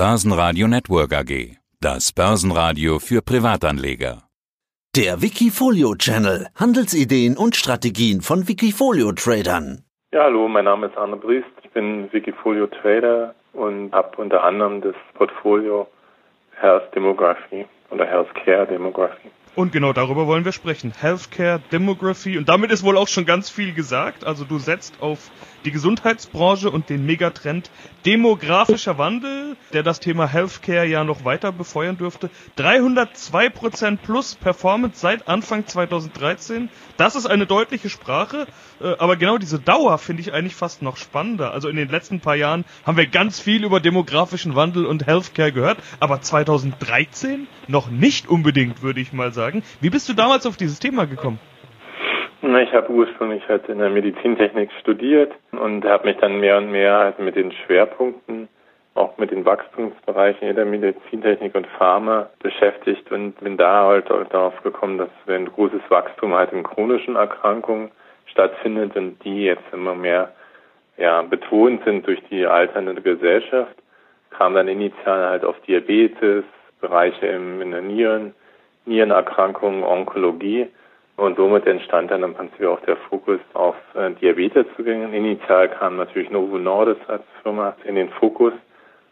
Börsenradio Network AG. Das Börsenradio für Privatanleger. Der Wikifolio Channel. Handelsideen und Strategien von Wikifolio Tradern. Ja, hallo, mein Name ist Arne Briest. Ich bin Wikifolio Trader und habe unter anderem das Portfolio Health Demography oder Healthcare Demography. Und genau darüber wollen wir sprechen. Healthcare, Demography. Und damit ist wohl auch schon ganz viel gesagt. Also du setzt auf die Gesundheitsbranche und den Megatrend demografischer Wandel, der das Thema Healthcare ja noch weiter befeuern dürfte. 302% plus Performance seit Anfang 2013. Das ist eine deutliche Sprache, äh, aber genau diese Dauer finde ich eigentlich fast noch spannender. Also in den letzten paar Jahren haben wir ganz viel über demografischen Wandel und Healthcare gehört, aber 2013 noch nicht unbedingt, würde ich mal sagen. Wie bist du damals auf dieses Thema gekommen? Ich habe ursprünglich halt in der Medizintechnik studiert und habe mich dann mehr und mehr halt mit den Schwerpunkten, auch mit den Wachstumsbereichen in der Medizintechnik und Pharma beschäftigt und bin da halt darauf gekommen, dass ein großes Wachstum halt in chronischen Erkrankungen stattfindet und die jetzt immer mehr ja, betont sind durch die alternde Gesellschaft, kam dann initial halt auf Diabetes, Bereiche im, in der Nieren, Nierenerkrankungen, Onkologie und somit entstand dann im Prinzip auch der Fokus auf äh, Diabeteszugänge. Initial kam natürlich Novo Nordisk als Firma in den Fokus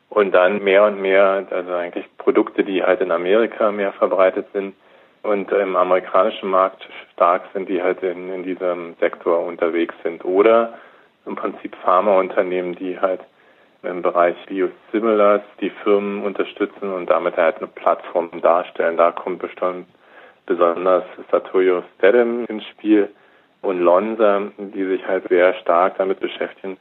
und dann mehr und mehr, also eigentlich Produkte, die halt in Amerika mehr verbreitet sind und im amerikanischen Markt stark sind, die halt in, in diesem Sektor unterwegs sind. Oder im Prinzip Pharmaunternehmen, die halt im Bereich Biosimilars die Firmen unterstützen und damit halt eine Plattform darstellen. Da kommt bestimmt besonders Satoyo Stedem ins Spiel und Lonza, die sich halt sehr stark damit beschäftigen,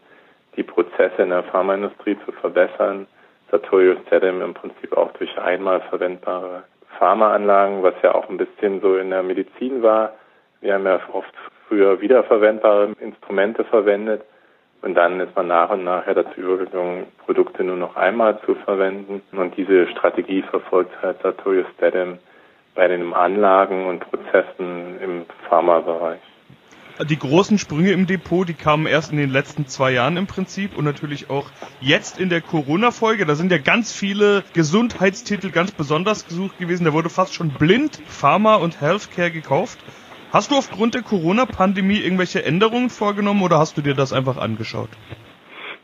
die Prozesse in der Pharmaindustrie zu verbessern. Satoyo Stedem im Prinzip auch durch einmal verwendbare Pharmaanlagen, was ja auch ein bisschen so in der Medizin war. Wir haben ja oft früher wiederverwendbare Instrumente verwendet und dann ist man nach und nach ja dazu übergegangen, Produkte nur noch einmal zu verwenden. Und diese Strategie verfolgt halt Satoyo Stedem bei den Anlagen und Prozessen im Pharmabereich. Die großen Sprünge im Depot, die kamen erst in den letzten zwei Jahren im Prinzip und natürlich auch jetzt in der Corona-Folge. Da sind ja ganz viele Gesundheitstitel ganz besonders gesucht gewesen. Da wurde fast schon blind Pharma und Healthcare gekauft. Hast du aufgrund der Corona-Pandemie irgendwelche Änderungen vorgenommen oder hast du dir das einfach angeschaut?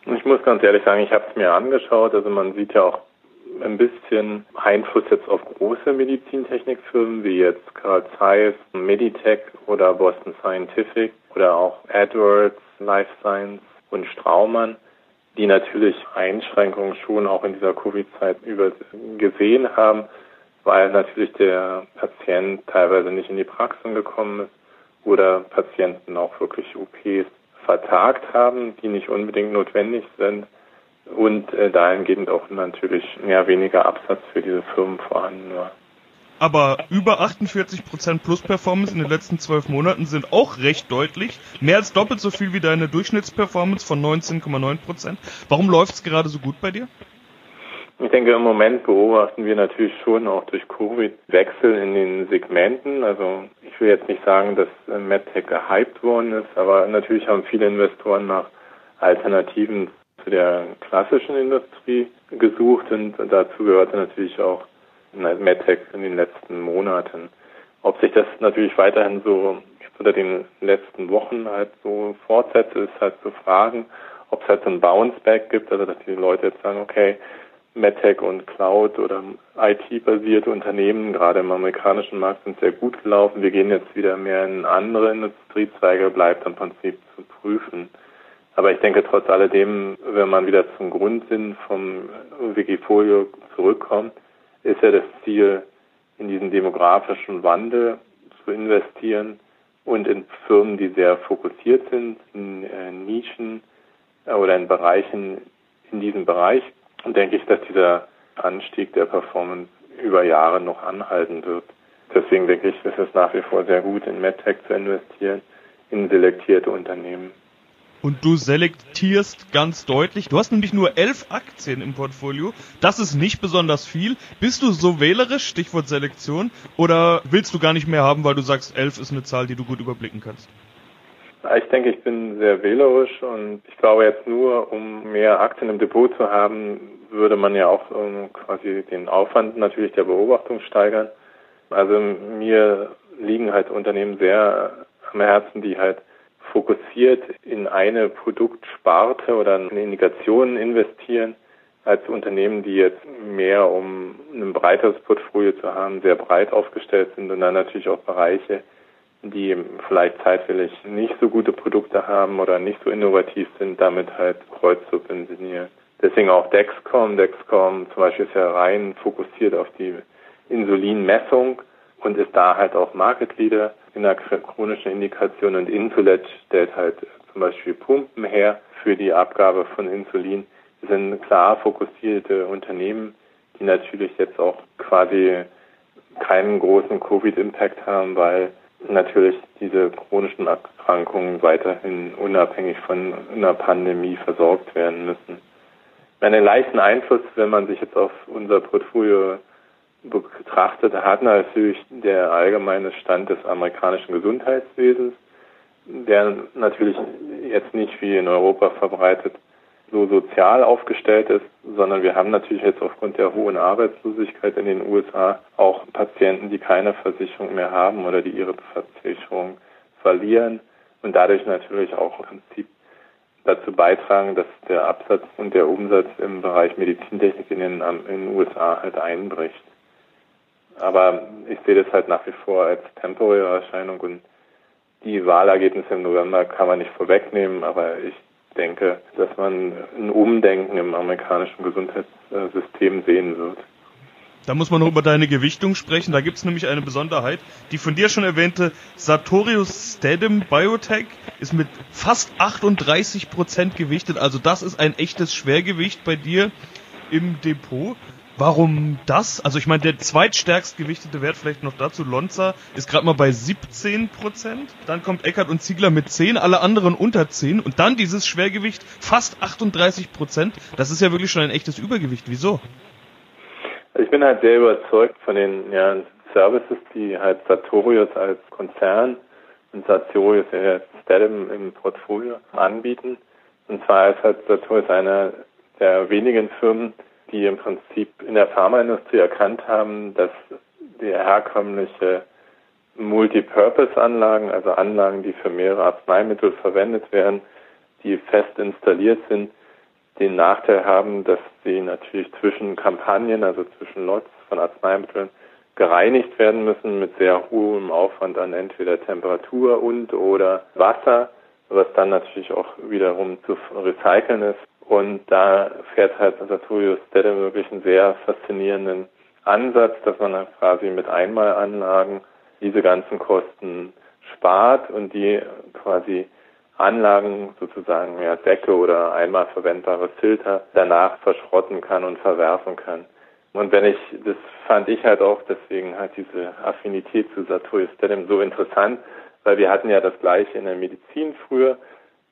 Ich muss ganz ehrlich sagen, ich habe es mir angeschaut. Also man sieht ja auch ein bisschen Einfluss jetzt auf große Medizintechnikfirmen wie jetzt Carl Zeiss, Meditech oder Boston Scientific oder auch AdWords, Life Science und Straumann, die natürlich Einschränkungen schon auch in dieser Covid-Zeit gesehen haben, weil natürlich der Patient teilweise nicht in die Praxen gekommen ist oder Patienten auch wirklich OPs vertagt haben, die nicht unbedingt notwendig sind und äh, dahingehend auch natürlich mehr weniger Absatz für diese Firmen vorhanden war. Aber über 48% Plus Performance in den letzten zwölf Monaten sind auch recht deutlich. Mehr als doppelt so viel wie deine Durchschnittsperformance von 19,9%. Warum läuft es gerade so gut bei dir? Ich denke, im Moment beobachten wir natürlich schon auch durch Covid Wechsel in den Segmenten. Also ich will jetzt nicht sagen, dass äh, MedTech gehypt worden ist, aber natürlich haben viele Investoren nach Alternativen zu der klassischen Industrie gesucht und dazu gehörte natürlich auch MedTech in den letzten Monaten. Ob sich das natürlich weiterhin so unter den letzten Wochen halt so fortsetzt, ist halt zu fragen, ob es halt so ein Bounce-Back gibt, also dass die Leute jetzt sagen, okay, MedTech und Cloud oder IT-basierte Unternehmen, gerade im amerikanischen Markt, sind sehr gut gelaufen. Wir gehen jetzt wieder mehr in andere Industriezweige, bleibt im Prinzip zu prüfen. Aber ich denke trotz alledem, wenn man wieder zum Grundsinn vom Wikifolio zurückkommt, ist ja das Ziel, in diesen demografischen Wandel zu investieren und in Firmen, die sehr fokussiert sind, in äh, Nischen äh, oder in Bereichen in diesem Bereich. Und denke ich, dass dieser Anstieg der Performance über Jahre noch anhalten wird. Deswegen denke ich, ist es nach wie vor sehr gut, in MedTech zu investieren, in selektierte Unternehmen und du selektierst ganz deutlich. Du hast nämlich nur elf Aktien im Portfolio. Das ist nicht besonders viel. Bist du so wählerisch, Stichwort Selektion, oder willst du gar nicht mehr haben, weil du sagst, elf ist eine Zahl, die du gut überblicken kannst? Ich denke, ich bin sehr wählerisch und ich glaube jetzt nur, um mehr Aktien im Depot zu haben, würde man ja auch um, quasi den Aufwand natürlich der Beobachtung steigern. Also mir liegen halt Unternehmen sehr am Herzen, die halt fokussiert in eine Produktsparte oder in Indikationen investieren, als Unternehmen, die jetzt mehr, um ein breiteres Portfolio zu haben, sehr breit aufgestellt sind und dann natürlich auch Bereiche, die vielleicht zeitwillig nicht so gute Produkte haben oder nicht so innovativ sind, damit halt kreuz subventionieren. Deswegen auch Dexcom. Dexcom zum Beispiel ist ja rein fokussiert auf die Insulinmessung und ist da halt auch Market Leader in der chronischen Indikation und Insulet stellt halt zum Beispiel Pumpen her für die Abgabe von Insulin. Das sind klar fokussierte Unternehmen, die natürlich jetzt auch quasi keinen großen Covid-Impact haben, weil natürlich diese chronischen Erkrankungen weiterhin unabhängig von einer Pandemie versorgt werden müssen. Einen leichten Einfluss, wenn man sich jetzt auf unser Portfolio betrachtet, hat natürlich der allgemeine Stand des amerikanischen Gesundheitswesens, der natürlich jetzt nicht wie in Europa verbreitet so sozial aufgestellt ist, sondern wir haben natürlich jetzt aufgrund der hohen Arbeitslosigkeit in den USA auch Patienten, die keine Versicherung mehr haben oder die ihre Versicherung verlieren und dadurch natürlich auch im Prinzip dazu beitragen, dass der Absatz und der Umsatz im Bereich Medizintechnik in den, in den USA halt einbricht. Aber ich sehe das halt nach wie vor als temporäre Erscheinung und die Wahlergebnisse im November kann man nicht vorwegnehmen, aber ich denke, dass man ein Umdenken im amerikanischen Gesundheitssystem sehen wird. Da muss man noch über deine Gewichtung sprechen. Da gibt es nämlich eine Besonderheit. Die von dir schon erwähnte Sartorius Stedem Biotech ist mit fast 38 Prozent gewichtet. Also das ist ein echtes Schwergewicht bei dir im Depot. Warum das? Also ich meine, der zweitstärkst gewichtete Wert vielleicht noch dazu, Lonza, ist gerade mal bei 17 Prozent. Dann kommt Eckert und Ziegler mit 10, alle anderen unter 10. Und dann dieses Schwergewicht fast 38 Prozent. Das ist ja wirklich schon ein echtes Übergewicht. Wieso? Ich bin halt sehr überzeugt von den ja, Services, die halt Sartorius als Konzern und Sartorius ja, Stedem im Portfolio anbieten. Und zwar ist halt Sartorius einer der wenigen Firmen, die im Prinzip in der Pharmaindustrie erkannt haben, dass die herkömmliche Multipurpose-Anlagen, also Anlagen, die für mehrere Arzneimittel verwendet werden, die fest installiert sind, den Nachteil haben, dass sie natürlich zwischen Kampagnen, also zwischen Lots von Arzneimitteln, gereinigt werden müssen mit sehr hohem Aufwand an entweder Temperatur und oder Wasser, was dann natürlich auch wiederum zu recyceln ist. Und da fährt halt Sartorius Stedde wirklich einen sehr faszinierenden Ansatz, dass man dann quasi mit Einmalanlagen diese ganzen Kosten spart und die quasi Anlagen sozusagen ja, Decke oder einmal verwendbare Filter danach verschrotten kann und verwerfen kann. Und wenn ich, das fand ich halt auch deswegen halt diese Affinität zu Sartorius Stedem so interessant, weil wir hatten ja das gleiche in der Medizin früher.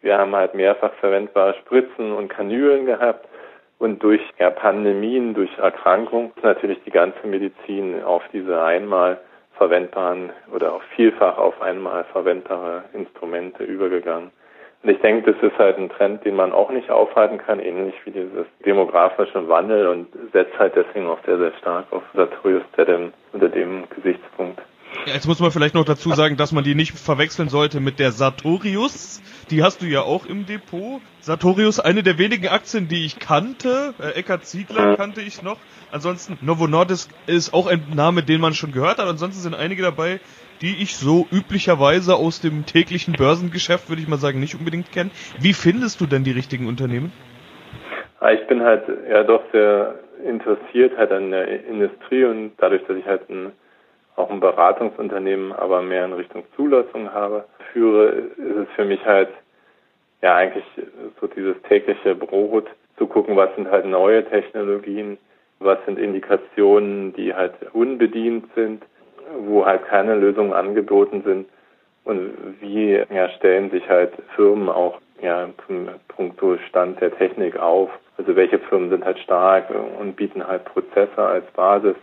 Wir haben halt mehrfach verwendbare Spritzen und Kanülen gehabt. Und durch ja, Pandemien, durch Erkrankungen ist natürlich die ganze Medizin auf diese einmal verwendbaren oder auch vielfach auf einmal verwendbare Instrumente übergegangen. Und ich denke, das ist halt ein Trend, den man auch nicht aufhalten kann, ähnlich wie dieses demografische Wandel und setzt halt deswegen auch sehr, sehr stark auf Sartorius unter dem Gesichtspunkt. Ja, jetzt muss man vielleicht noch dazu sagen, dass man die nicht verwechseln sollte mit der Sartorius. Die hast du ja auch im Depot. Sartorius, eine der wenigen Aktien, die ich kannte. Äh, Eckart Ziegler kannte ich noch. Ansonsten Novo Nordisk ist auch ein Name, den man schon gehört hat. Ansonsten sind einige dabei, die ich so üblicherweise aus dem täglichen Börsengeschäft, würde ich mal sagen, nicht unbedingt kenne. Wie findest du denn die richtigen Unternehmen? Ah, ich bin halt ja doch sehr interessiert halt an der Industrie und dadurch, dass ich halt ein, auch ein Beratungsunternehmen, aber mehr in Richtung Zulassung habe, führe, ist es für mich halt ja eigentlich so dieses tägliche Brot zu gucken, was sind halt neue Technologien, was sind Indikationen, die halt unbedient sind, wo halt keine Lösungen angeboten sind und wie ja, stellen sich halt Firmen auch ja, zum Punkto Stand der Technik auf. Also welche Firmen sind halt stark und bieten halt Prozesse als Basis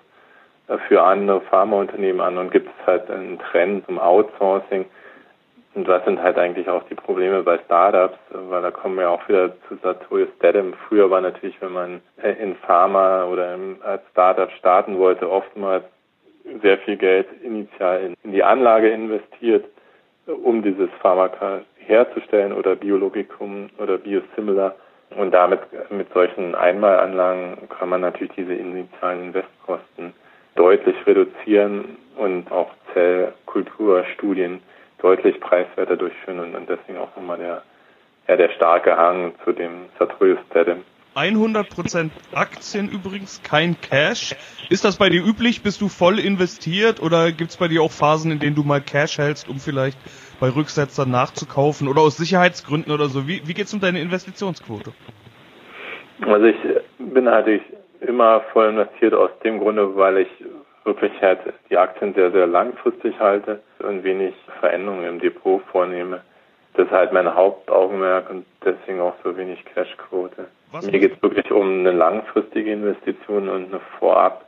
für andere Pharmaunternehmen an und gibt es halt einen Trend zum Outsourcing. Und das sind halt eigentlich auch die Probleme bei Startups, weil da kommen wir auch wieder zu Sartorius Dedham. Früher war natürlich, wenn man in Pharma oder als Startup starten wollte, oftmals sehr viel Geld initial in die Anlage investiert, um dieses Pharmaka herzustellen oder Biologikum oder Biosimilar. Und damit mit solchen Einmalanlagen kann man natürlich diese initialen Investkosten deutlich reduzieren und auch Zellkulturstudien deutlich preiswerter durchführen und, deswegen auch nochmal der, ja, der starke Hang zu dem Sartorius Dedem. 100% Aktien übrigens, kein Cash. Ist das bei dir üblich? Bist du voll investiert oder gibt es bei dir auch Phasen, in denen du mal Cash hältst, um vielleicht bei Rücksetzern nachzukaufen oder aus Sicherheitsgründen oder so? Wie, wie geht es um deine Investitionsquote? Also ich bin natürlich immer voll investiert aus dem Grunde, weil ich wirklich halt die Aktien sehr, sehr langfristig halte und wenig Veränderungen im Depot vornehme. Das ist halt mein Hauptaugenmerk und deswegen auch so wenig Cashquote. Mir geht es wirklich um eine langfristige Investition und eine vorab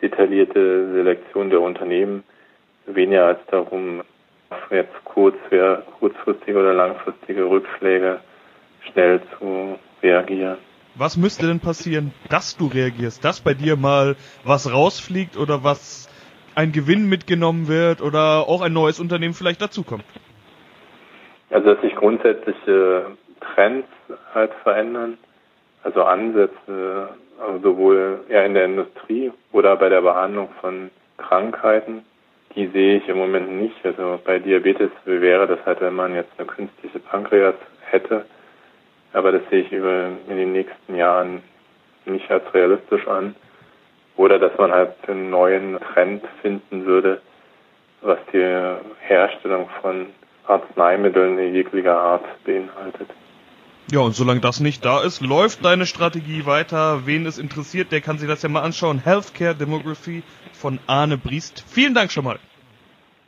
detaillierte Selektion der Unternehmen, weniger als darum, jetzt kurz, kurzfristige oder langfristige Rückschläge schnell zu reagieren. Was müsste denn passieren, dass du reagierst, dass bei dir mal was rausfliegt oder was ein Gewinn mitgenommen wird oder auch ein neues Unternehmen vielleicht dazukommt? Also dass sich grundsätzliche Trends halt verändern, also Ansätze, also sowohl eher in der Industrie oder bei der Behandlung von Krankheiten, die sehe ich im Moment nicht. Also bei Diabetes wäre das halt, wenn man jetzt eine künstliche Pankreas hätte, aber das sehe ich über in den nächsten Jahren nicht als realistisch an. Oder dass man halt einen neuen Trend finden würde, was die Herstellung von Arzneimitteln jeglicher Art beinhaltet. Ja, und solange das nicht da ist, läuft deine Strategie weiter. Wen es interessiert, der kann sich das ja mal anschauen. Healthcare Demography von Arne Briest. Vielen Dank schon mal.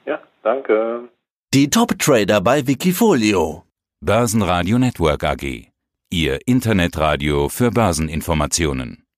Ja, danke. Die Top Trader bei Wikifolio. Börsenradio Network AG. Ihr Internetradio für Börseninformationen.